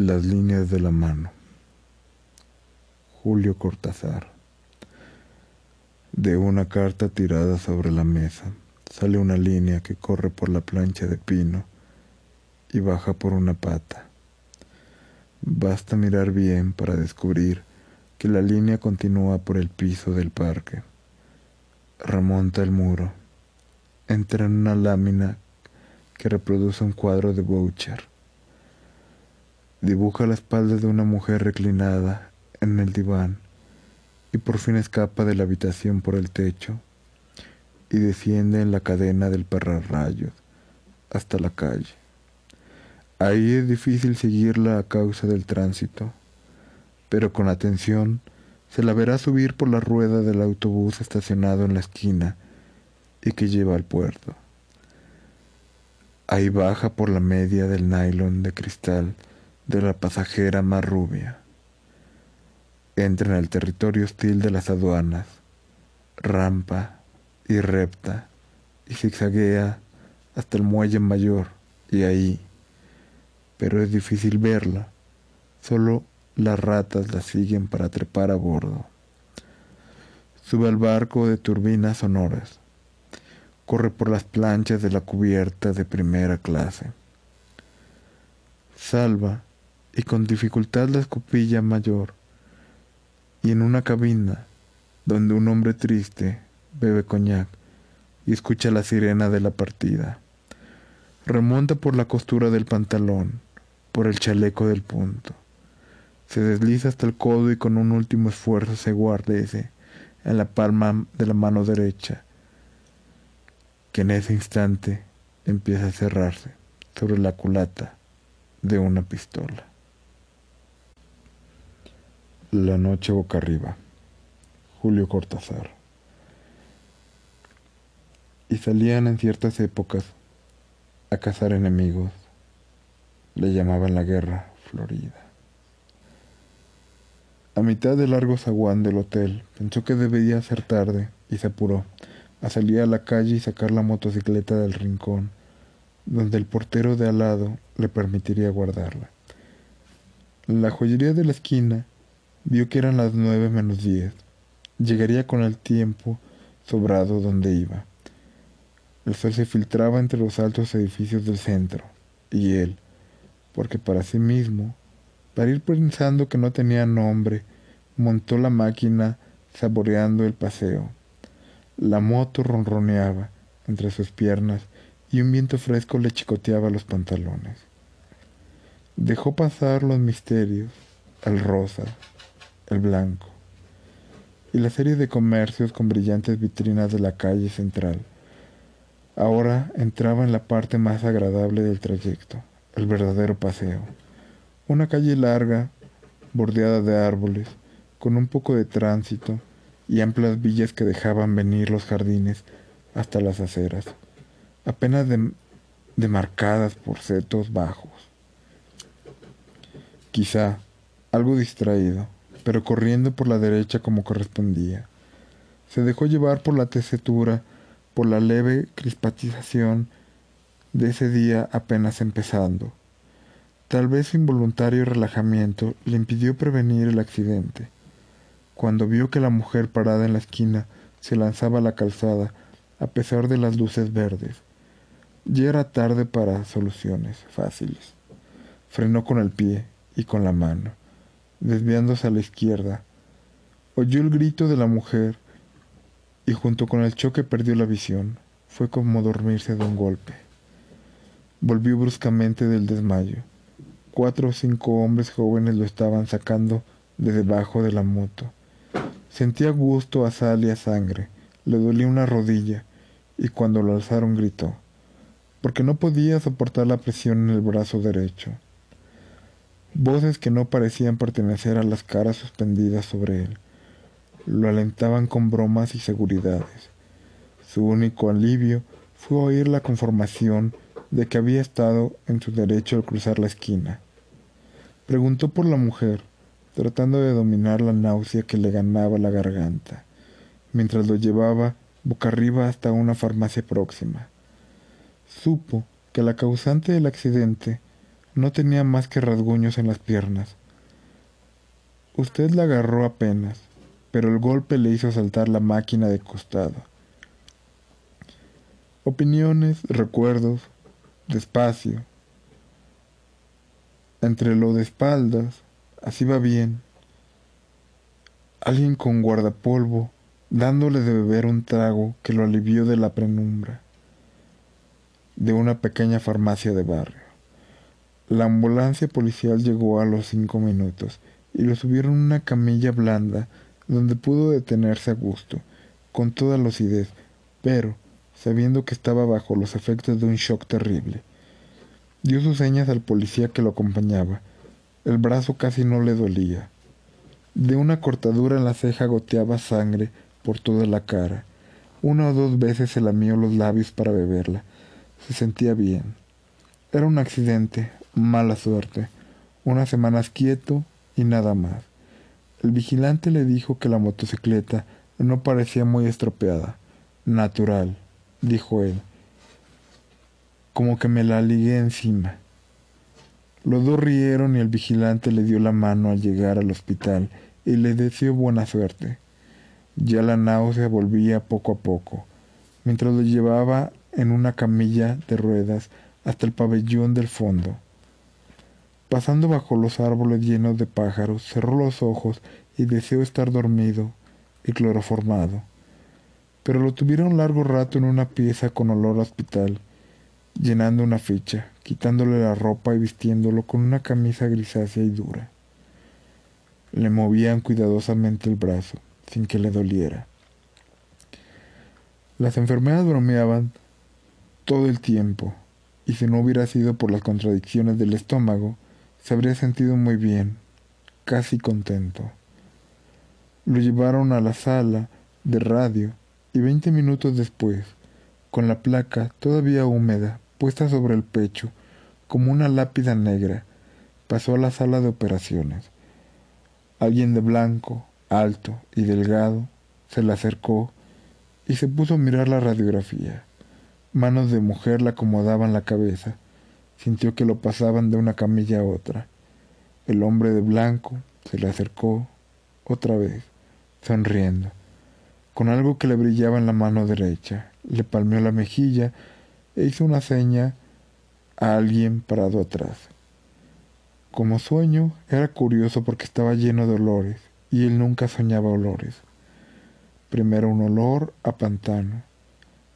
Las líneas de la mano. Julio Cortázar. De una carta tirada sobre la mesa sale una línea que corre por la plancha de pino y baja por una pata. Basta mirar bien para descubrir que la línea continúa por el piso del parque. Remonta el muro. Entra en una lámina que reproduce un cuadro de Boucher Dibuja la espalda de una mujer reclinada en el diván y por fin escapa de la habitación por el techo y desciende en la cadena del pararrayos hasta la calle. Ahí es difícil seguirla a causa del tránsito, pero con atención se la verá subir por la rueda del autobús estacionado en la esquina y que lleva al puerto. Ahí baja por la media del nylon de cristal de la pasajera más rubia. Entra en el territorio hostil de las aduanas, rampa y repta y zigzaguea hasta el muelle mayor y ahí, pero es difícil verla, solo las ratas la siguen para trepar a bordo. Sube al barco de turbinas sonoras, corre por las planchas de la cubierta de primera clase. Salva y con dificultad la escopilla mayor, y en una cabina donde un hombre triste bebe coñac y escucha la sirena de la partida. Remonta por la costura del pantalón, por el chaleco del punto. Se desliza hasta el codo y con un último esfuerzo se guardece en la palma de la mano derecha, que en ese instante empieza a cerrarse sobre la culata de una pistola. La noche boca arriba. Julio Cortázar. Y salían en ciertas épocas a cazar enemigos. Le llamaban la guerra Florida. A mitad del largo zaguán del hotel pensó que debía ser tarde y se apuró a salir a la calle y sacar la motocicleta del rincón, donde el portero de al lado le permitiría guardarla. la joyería de la esquina Vio que eran las nueve menos diez. Llegaría con el tiempo sobrado donde iba. El sol se filtraba entre los altos edificios del centro, y él, porque para sí mismo, para ir pensando que no tenía nombre, montó la máquina saboreando el paseo. La moto ronroneaba entre sus piernas y un viento fresco le chicoteaba los pantalones. Dejó pasar los misterios, el rosa, el blanco, y la serie de comercios con brillantes vitrinas de la calle central. Ahora entraba en la parte más agradable del trayecto, el verdadero paseo. Una calle larga, bordeada de árboles, con un poco de tránsito y amplias villas que dejaban venir los jardines hasta las aceras, apenas demarcadas por setos bajos. Quizá, algo distraído, pero corriendo por la derecha como correspondía. Se dejó llevar por la tesitura, por la leve crispatización de ese día apenas empezando. Tal vez su involuntario relajamiento le impidió prevenir el accidente. Cuando vio que la mujer parada en la esquina se lanzaba a la calzada a pesar de las luces verdes, ya era tarde para soluciones fáciles. Frenó con el pie y con la mano desviándose a la izquierda. Oyó el grito de la mujer y junto con el choque perdió la visión. Fue como dormirse de un golpe. Volvió bruscamente del desmayo. Cuatro o cinco hombres jóvenes lo estaban sacando de debajo de la moto. Sentía gusto a sal y a sangre. Le dolía una rodilla y cuando lo alzaron gritó, porque no podía soportar la presión en el brazo derecho voces que no parecían pertenecer a las caras suspendidas sobre él. Lo alentaban con bromas y seguridades. Su único alivio fue oír la conformación de que había estado en su derecho al cruzar la esquina. Preguntó por la mujer, tratando de dominar la náusea que le ganaba la garganta, mientras lo llevaba boca arriba hasta una farmacia próxima. Supo que la causante del accidente No tenía más que rasguños en las piernas. Usted la agarró apenas, pero el golpe le hizo saltar la máquina de costado. Opiniones, recuerdos, despacio. Entre lo de espaldas, así va bien. Alguien con guardapolvo, dándole de beber un trago que lo alivió de la penumbra de una pequeña farmacia de barrio. La ambulancia policial llegó a los cinco minutos y lo subieron a una camilla blanda donde pudo detenerse a gusto, con toda lucidez, pero sabiendo que estaba bajo los efectos de un shock terrible. Dio sus señas al policía que lo acompañaba. El brazo casi no le dolía. De una cortadura en la ceja goteaba sangre por toda la cara. Una o dos veces se lamió los labios para beberla. Se sentía bien. Era un accidente, mala suerte. Unas semanas quieto y nada más. El vigilante le dijo que la motocicleta no parecía muy estropeada. Natural, dijo él. Como que me la ligué encima. Los dos rieron y el vigilante le dio la mano al llegar al hospital y le deseó buena suerte. Ya la náusea volvía poco a poco. Mientras lo llevaba en una camilla de ruedas hasta el pabellón del fondo. Pasando bajo los árboles llenos de pájaros, cerró los ojos y deseó estar dormido y cloroformado. Pero lo tuvieron largo rato en una pieza con olor a hospital, llenando una ficha, quitándole la ropa y vistiéndolo con una camisa grisácea y dura. Le movían cuidadosamente el brazo, sin que le doliera. Las enfermeras bromeaban todo el tiempo, y si no hubiera sido por las contradicciones del estómago, se habría sentido muy bien, casi contento. Lo llevaron a la sala de radio y veinte minutos después, con la placa todavía húmeda puesta sobre el pecho, como una lápida negra, pasó a la sala de operaciones. Alguien de blanco, alto y delgado, se le acercó y se puso a mirar la radiografía. Manos de mujer le acomodaban la cabeza. Sintió que lo pasaban de una camilla a otra. El hombre de blanco se le acercó otra vez, sonriendo, con algo que le brillaba en la mano derecha. Le palmeó la mejilla e hizo una seña a alguien parado atrás. Como sueño, era curioso porque estaba lleno de olores y él nunca soñaba olores. Primero un olor a pantano,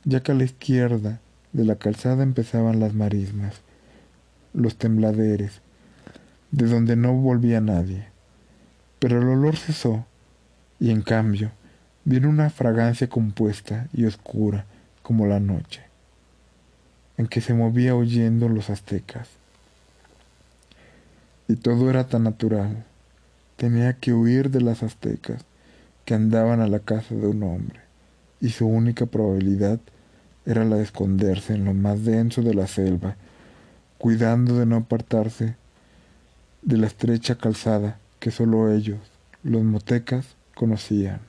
ya que a la izquierda de la calzada empezaban las marismas, los tembladeres, de donde no volvía nadie. Pero el olor cesó, y en cambio vino una fragancia compuesta y oscura como la noche, en que se movía oyendo los aztecas. Y todo era tan natural, tenía que huir de las aztecas que andaban a la casa de un hombre, y su única probabilidad era la de esconderse en lo más denso de la selva, cuidando de no apartarse de la estrecha calzada que solo ellos, los motecas, conocían.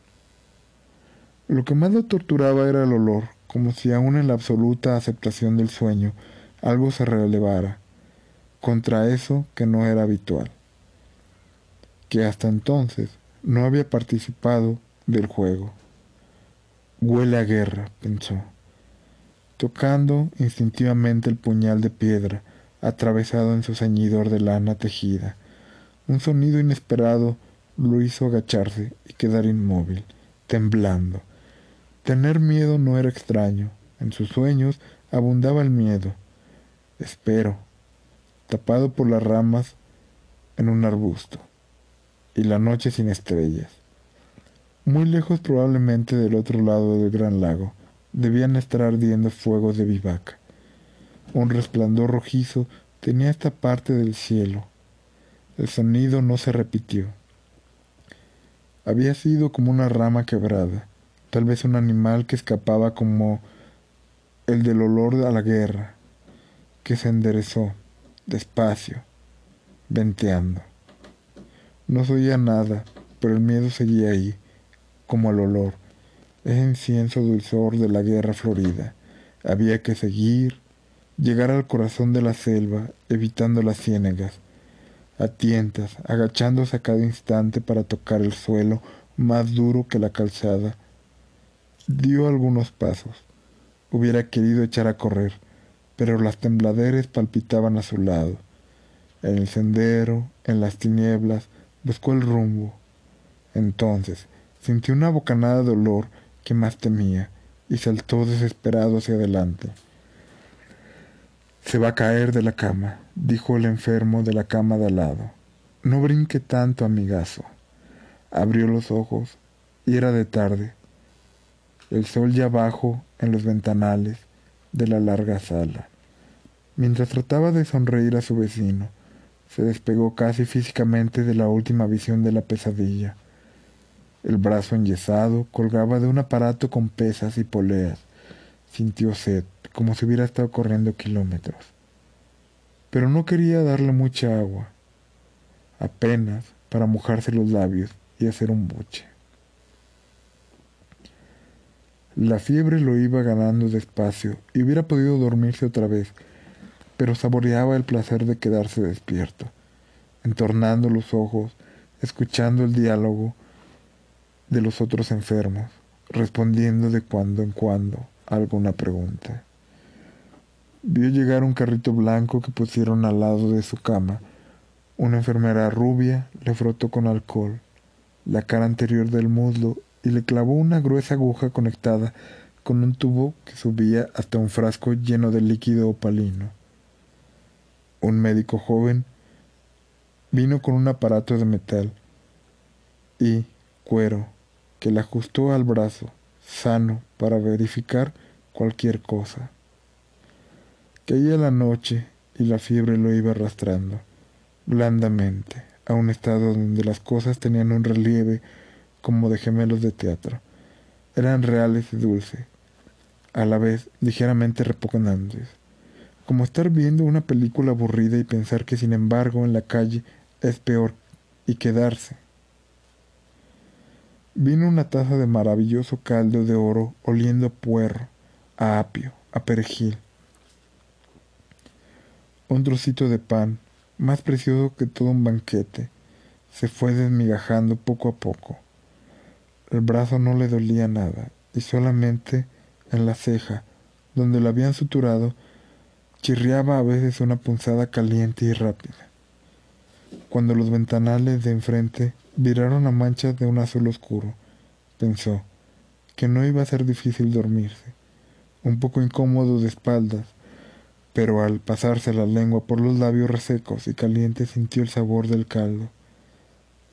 Lo que más lo torturaba era el olor, como si aún en la absoluta aceptación del sueño algo se relevara contra eso que no era habitual que hasta entonces no había participado del juego. Huele a guerra, pensó, tocando instintivamente el puñal de piedra atravesado en su ceñidor de lana tejida. Un sonido inesperado lo hizo agacharse y quedar inmóvil, temblando. Tener miedo no era extraño. En sus sueños abundaba el miedo. Espero, tapado por las ramas en un arbusto y la noche sin estrellas. Muy lejos probablemente del otro lado del gran lago, debían estar ardiendo fuegos de vivaca. Un resplandor rojizo tenía esta parte del cielo. El sonido no se repitió. Había sido como una rama quebrada, tal vez un animal que escapaba como el del olor a la guerra, que se enderezó, despacio, venteando. No se oía nada, pero el miedo seguía ahí, como el olor, ese incienso dulzor de la guerra florida. Había que seguir, llegar al corazón de la selva, evitando las ciénegas, a tientas, agachándose a cada instante para tocar el suelo más duro que la calzada. Dio algunos pasos. Hubiera querido echar a correr, pero las tembladeres palpitaban a su lado. En el sendero, en las tinieblas, buscó el rumbo. Entonces sintió una bocanada de dolor que más temía y saltó desesperado hacia adelante. Se va a caer de la cama, dijo el enfermo de la cama de al lado. No brinque tanto, amigazo. Abrió los ojos y era de tarde. El sol ya bajo en los ventanales de la larga sala. Mientras trataba de sonreír a su vecino, se despegó casi físicamente de la última visión de la pesadilla. El brazo enyesado colgaba de un aparato con pesas y poleas. Sintió sed, como si hubiera estado corriendo kilómetros. Pero no quería darle mucha agua, apenas para mojarse los labios y hacer un buche. La fiebre lo iba ganando despacio y hubiera podido dormirse otra vez, pero saboreaba el placer de quedarse despierto, entornando los ojos, escuchando el diálogo de los otros enfermos, respondiendo de cuando en cuando alguna pregunta. Vio llegar un carrito blanco que pusieron al lado de su cama. Una enfermera rubia le frotó con alcohol la cara anterior del muslo y le clavó una gruesa aguja conectada con un tubo que subía hasta un frasco lleno de líquido opalino. Un médico joven vino con un aparato de metal y cuero que le ajustó al brazo, sano, para verificar cualquier cosa. Caía la noche y la fiebre lo iba arrastrando, blandamente, a un estado donde las cosas tenían un relieve como de gemelos de teatro. Eran reales y dulces, a la vez ligeramente repugnantes como estar viendo una película aburrida y pensar que sin embargo en la calle es peor y quedarse. Vino una taza de maravilloso caldo de oro oliendo a puerro, a apio, a perejil. Un trocito de pan, más precioso que todo un banquete, se fue desmigajando poco a poco. El brazo no le dolía nada, y solamente en la ceja, donde lo habían suturado, chirriaba a veces una punzada caliente y rápida. Cuando los ventanales de enfrente viraron a manchas de un azul oscuro, pensó que no iba a ser difícil dormirse, un poco incómodo de espaldas, pero al pasarse la lengua por los labios resecos y calientes sintió el sabor del caldo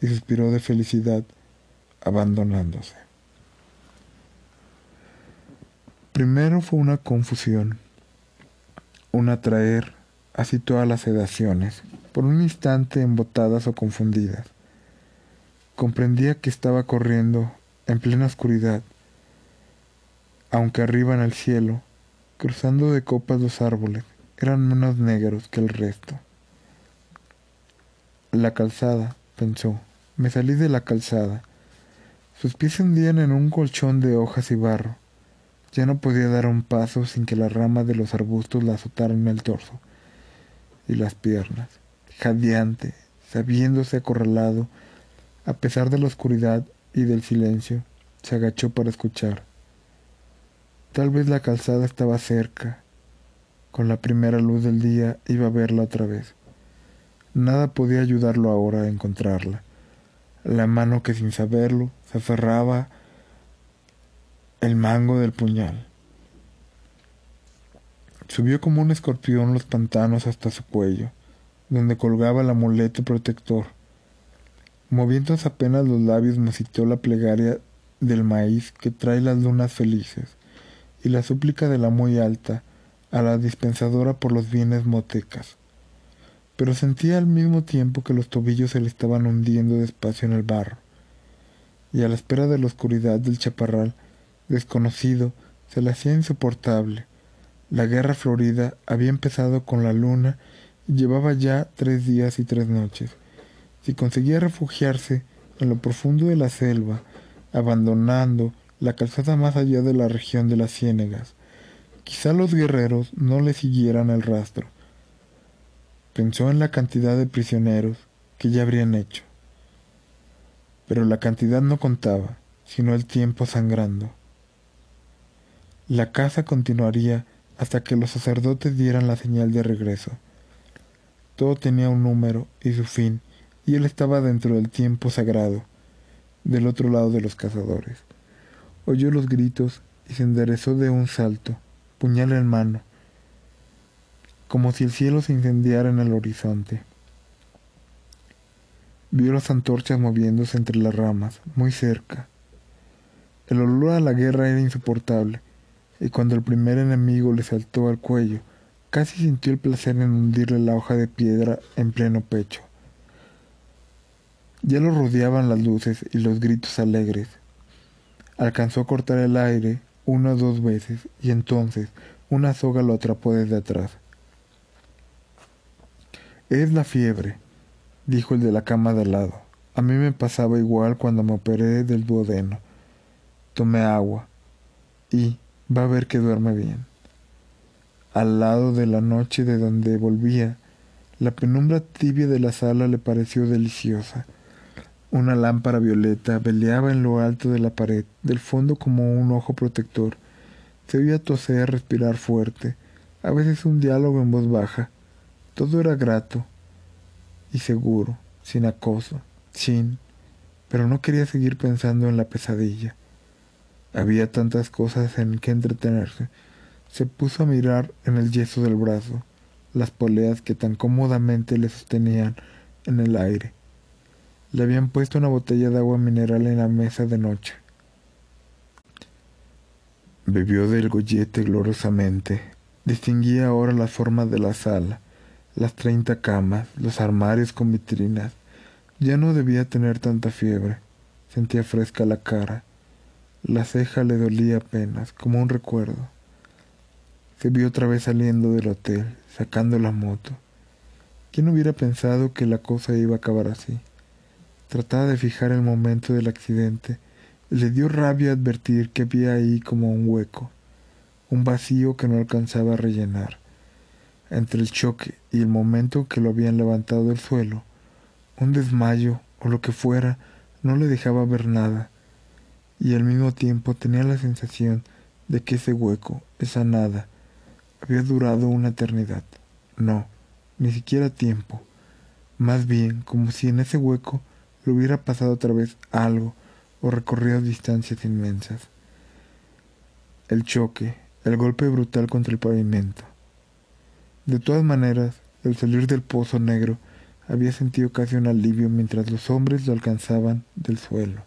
y suspiró de felicidad, abandonándose. Primero fue una confusión un atraer, así todas las sedaciones, por un instante embotadas o confundidas. Comprendía que estaba corriendo en plena oscuridad, aunque arriba en el cielo, cruzando de copas los árboles, eran menos negros que el resto. La calzada, pensó, me salí de la calzada. Sus pies se hundían en un colchón de hojas y barro. Ya no podía dar un paso sin que las ramas de los arbustos la azotaran el torso y las piernas. Jadeante, sabiéndose acorralado, a pesar de la oscuridad y del silencio, se agachó para escuchar. Tal vez la calzada estaba cerca. Con la primera luz del día iba a verla otra vez. Nada podía ayudarlo ahora a encontrarla. La mano que sin saberlo se aferraba el mango del puñal. Subió como un escorpión los pantanos hasta su cuello, donde colgaba el amuleto protector. Moviéndose apenas los labios, citó la plegaria del maíz que trae las lunas felices y la súplica de la muy alta a la dispensadora por los bienes motecas. Pero sentía al mismo tiempo que los tobillos se le estaban hundiendo despacio en el barro, y a la espera de la oscuridad del chaparral desconocido se le hacía insoportable. La guerra florida había empezado con la luna y llevaba ya tres días y tres noches. Si conseguía refugiarse en lo profundo de la selva, abandonando la calzada más allá de la región de las ciénegas, Quizá los guerreros no le siguieran el rastro. Pensó en la cantidad de prisioneros que ya habrían hecho. Pero la cantidad no contaba, sino el tiempo sangrando. La casa continuaría hasta que los sacerdotes dieran la señal de regreso. Todo tenía un número y su fin, y él estaba dentro del tiempo sagrado, del otro lado de los cazadores. Oyó los gritos y se enderezó de un salto, puñal en mano, como si el cielo se incendiara en el horizonte. Vio las antorchas moviéndose entre las ramas, muy cerca. El olor a la guerra era insoportable, y cuando el primer enemigo le saltó al cuello, casi sintió el placer en hundirle la hoja de piedra en pleno pecho. Ya lo rodeaban las luces y los gritos alegres. Alcanzó a cortar el aire una o dos veces y entonces una soga lo atrapó desde atrás. Es la fiebre, dijo el de la cama de al lado. A mí me pasaba igual cuando me operé del duodeno. Tomé agua y va a ver que duerme bien. Al lado de la noche de donde volvía, la penumbra tibia de la sala le pareció deliciosa. Una lámpara violeta veleaba en lo alto de la pared, del fondo como un ojo protector. Se oía toser, respirar fuerte, a veces un diálogo en voz baja. Todo era grato y seguro, sin acoso, sin... Pero no quería seguir pensando en la pesadilla. Había tantas cosas en que entretenerse. Se puso a mirar en el yeso del brazo, las poleas que tan cómodamente le sostenían en el aire le habían puesto una botella de agua mineral en la mesa de noche. Bebió del gollete gloriosamente. Distinguía ahora las formas de la sala, las treinta camas, los armarios con vitrinas. Ya no debía tener tanta fiebre. Sentía fresca la cara. La ceja le dolía apenas, como un recuerdo. Se vio otra vez saliendo del hotel, sacando la moto. ¿Quién hubiera pensado que la cosa iba a acabar así? Trataba de fijar el momento del accidente. Le dio rabia advertir que había ahí como un hueco, un vacío que no alcanzaba a rellenar. Entre el choque y el momento que lo habían levantado del suelo, un desmayo o lo que fuera no le dejaba ver nada, y al mismo tiempo tenía la sensación de que ese hueco, esa nada, había durado una eternidad. No, ni siquiera tiempo. Más bien como si en ese hueco hubiera pasado otra vez algo o recorrido distancias inmensas. El choque, el golpe brutal contra el pavimento. De todas maneras, el salir del pozo negro había sentido casi un alivio mientras los hombres lo alcanzaban del suelo.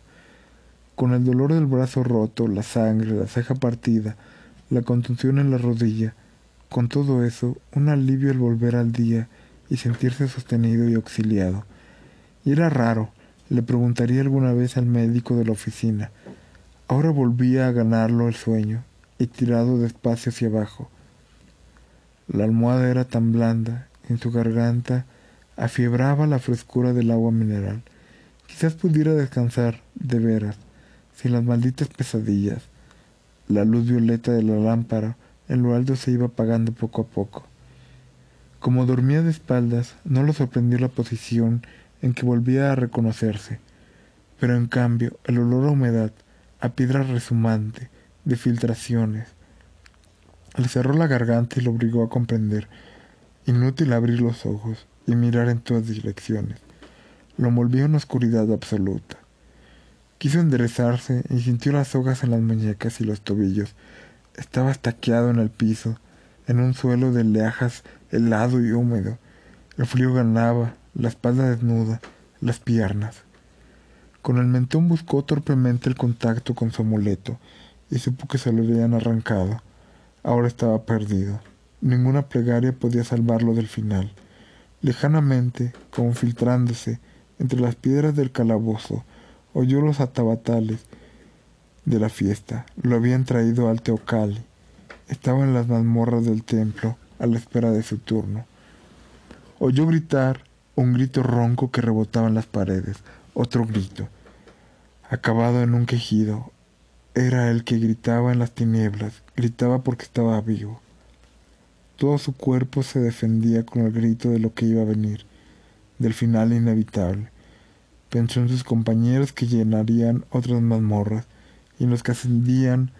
Con el dolor del brazo roto, la sangre, la ceja partida, la contunción en la rodilla, con todo eso, un alivio al volver al día y sentirse sostenido y auxiliado. Y era raro, le preguntaría alguna vez al médico de la oficina. Ahora volvía a ganarlo el sueño, y tirado despacio hacia abajo. La almohada era tan blanda, en su garganta afiebraba la frescura del agua mineral. Quizás pudiera descansar, de veras, sin las malditas pesadillas. La luz violeta de la lámpara en lo alto se iba apagando poco a poco. Como dormía de espaldas, no lo sorprendió la posición en que volvía a reconocerse, pero en cambio el olor a humedad, a piedra resumante, de filtraciones, le cerró la garganta y lo obligó a comprender. Inútil abrir los ojos y mirar en todas direcciones. Lo envolvió en oscuridad absoluta. Quiso enderezarse y sintió las sogas en las muñecas y los tobillos. Estaba estaqueado en el piso, en un suelo de leajas helado y húmedo. El frío ganaba, la espalda desnuda, las piernas. Con el mentón buscó torpemente el contacto con su amuleto y supo que se lo habían arrancado. Ahora estaba perdido. Ninguna plegaria podía salvarlo del final. Lejanamente, como filtrándose entre las piedras del calabozo, oyó los atabatales de la fiesta. Lo habían traído al Teocali. Estaba en las mazmorras del templo, a la espera de su turno. Oyó gritar un grito ronco que rebotaba en las paredes, otro grito, acabado en un quejido, era el que gritaba en las tinieblas, gritaba porque estaba vivo. Todo su cuerpo se defendía con el grito de lo que iba a venir, del final inevitable. Pensó en sus compañeros que llenarían otras mazmorras y en los que ascendían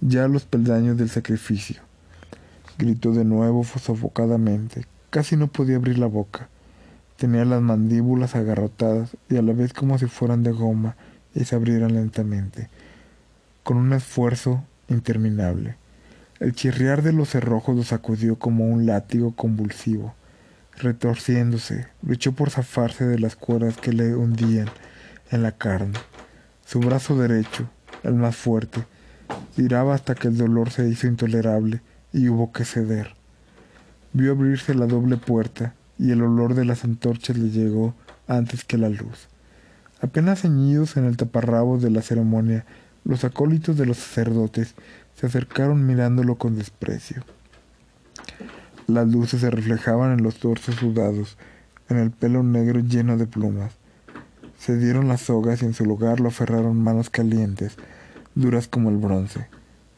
ya los peldaños del sacrificio. Gritó de nuevo sofocadamente. Casi no podía abrir la boca. Tenía las mandíbulas agarrotadas y a la vez como si fueran de goma y se abrieran lentamente con un esfuerzo interminable. El chirriar de los cerrojos lo sacudió como un látigo convulsivo. Retorciéndose, luchó por zafarse de las cuerdas que le hundían en la carne. Su brazo derecho, el más fuerte, tiraba hasta que el dolor se hizo intolerable y hubo que ceder. Vio abrirse la doble puerta y el olor de las antorchas le llegó antes que la luz. Apenas ceñidos en el taparrabo de la ceremonia, los acólitos de los sacerdotes se acercaron mirándolo con desprecio. Las luces se reflejaban en los torsos sudados, en el pelo negro lleno de plumas. Se dieron las sogas y en su lugar lo aferraron manos calientes, duras como el bronce.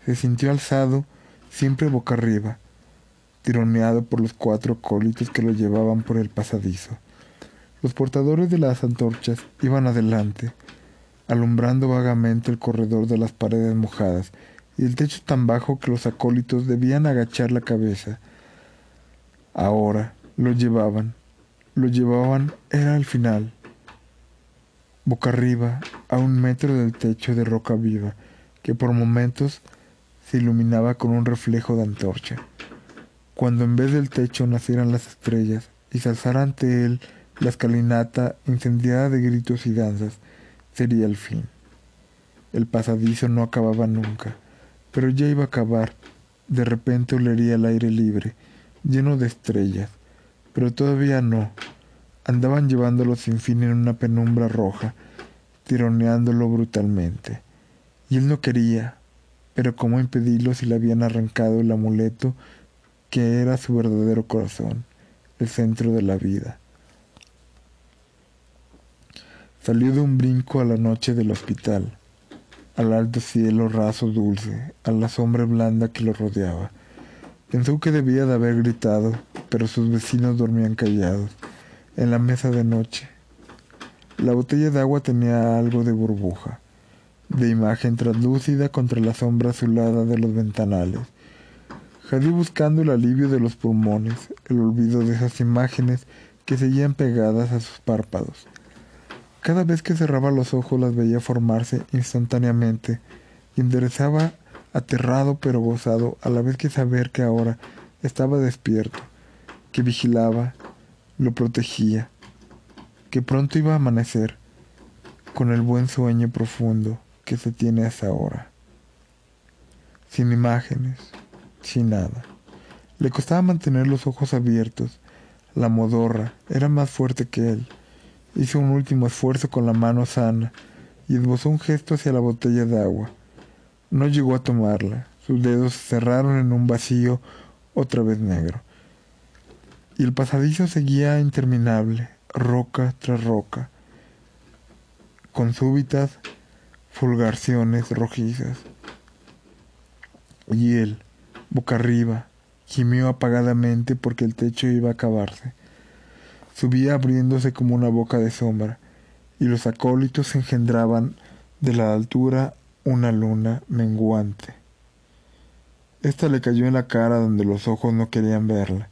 Se sintió alzado, siempre boca arriba, tironeado por los cuatro acólitos que lo llevaban por el pasadizo. Los portadores de las antorchas iban adelante, alumbrando vagamente el corredor de las paredes mojadas y el techo tan bajo que los acólitos debían agachar la cabeza. Ahora lo llevaban, lo llevaban, era al final, boca arriba, a un metro del techo de roca viva, que por momentos se iluminaba con un reflejo de antorcha. Cuando en vez del techo nacieran las estrellas y se alzara ante él la escalinata incendiada de gritos y danzas, sería el fin. El pasadizo no acababa nunca, pero ya iba a acabar. De repente olería el aire libre, lleno de estrellas, pero todavía no. Andaban llevándolo sin fin en una penumbra roja, tironeándolo brutalmente. Y él no quería, pero cómo impedirlo si le habían arrancado el amuleto que era su verdadero corazón, el centro de la vida. Salió de un brinco a la noche del hospital, al alto cielo raso dulce, a la sombra blanda que lo rodeaba. Pensó que debía de haber gritado, pero sus vecinos dormían callados, en la mesa de noche. La botella de agua tenía algo de burbuja, de imagen translúcida contra la sombra azulada de los ventanales. Jadí buscando el alivio de los pulmones, el olvido de esas imágenes que seguían pegadas a sus párpados. Cada vez que cerraba los ojos las veía formarse instantáneamente y enderezaba aterrado pero gozado a la vez que saber que ahora estaba despierto, que vigilaba, lo protegía, que pronto iba a amanecer con el buen sueño profundo que se tiene hasta ahora. Sin imágenes, sin nada. Le costaba mantener los ojos abiertos. La modorra era más fuerte que él Hizo un último esfuerzo con la mano sana y esbozó un gesto hacia la botella de agua. No llegó a tomarla. Sus dedos se cerraron en un vacío otra vez negro. Y el pasadizo seguía interminable, roca tras roca, con súbitas fulgarciones rojizas. Y él, boca arriba, gimió apagadamente porque el techo iba a acabarse subía abriéndose como una boca de sombra, y los acólitos engendraban de la altura una luna menguante. Esta le cayó en la cara donde los ojos no querían verla.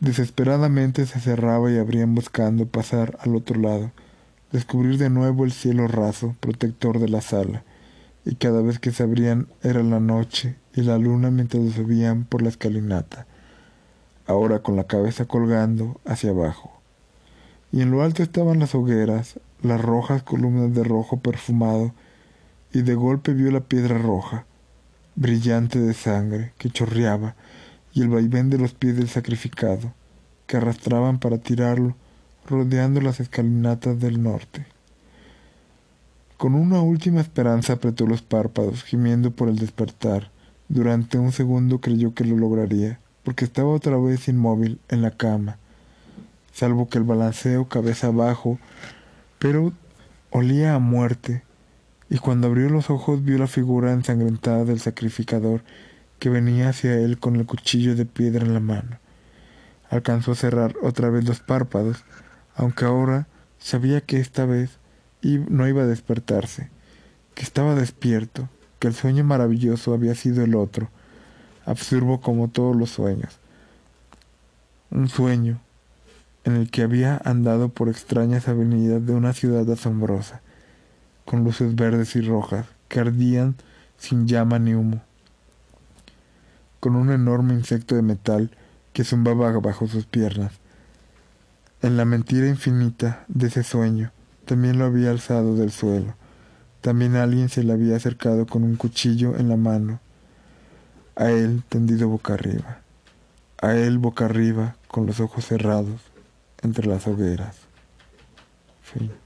Desesperadamente se cerraba y abrían buscando pasar al otro lado, descubrir de nuevo el cielo raso, protector de la sala, y cada vez que se abrían era la noche y la luna mientras subían por la escalinata ahora con la cabeza colgando hacia abajo. Y en lo alto estaban las hogueras, las rojas columnas de rojo perfumado, y de golpe vio la piedra roja, brillante de sangre, que chorreaba, y el vaivén de los pies del sacrificado, que arrastraban para tirarlo, rodeando las escalinatas del norte. Con una última esperanza apretó los párpados, gimiendo por el despertar. Durante un segundo creyó que lo lograría porque estaba otra vez inmóvil en la cama, salvo que el balanceo cabeza abajo, pero olía a muerte y cuando abrió los ojos vio la figura ensangrentada del sacrificador que venía hacia él con el cuchillo de piedra en la mano. Alcanzó a cerrar otra vez los párpados, aunque ahora sabía que esta vez no iba a despertarse, que estaba despierto, que el sueño maravilloso había sido el otro, absurdo como todos los sueños. Un sueño en el que había andado por extrañas avenidas de una ciudad asombrosa, con luces verdes y rojas que ardían sin llama ni humo, con un enorme insecto de metal que zumbaba bajo sus piernas. En la mentira infinita de ese sueño, también lo había alzado del suelo. También alguien se le había acercado con un cuchillo en la mano. A él tendido boca arriba. A él boca arriba, con los ojos cerrados, entre las hogueras. Fin.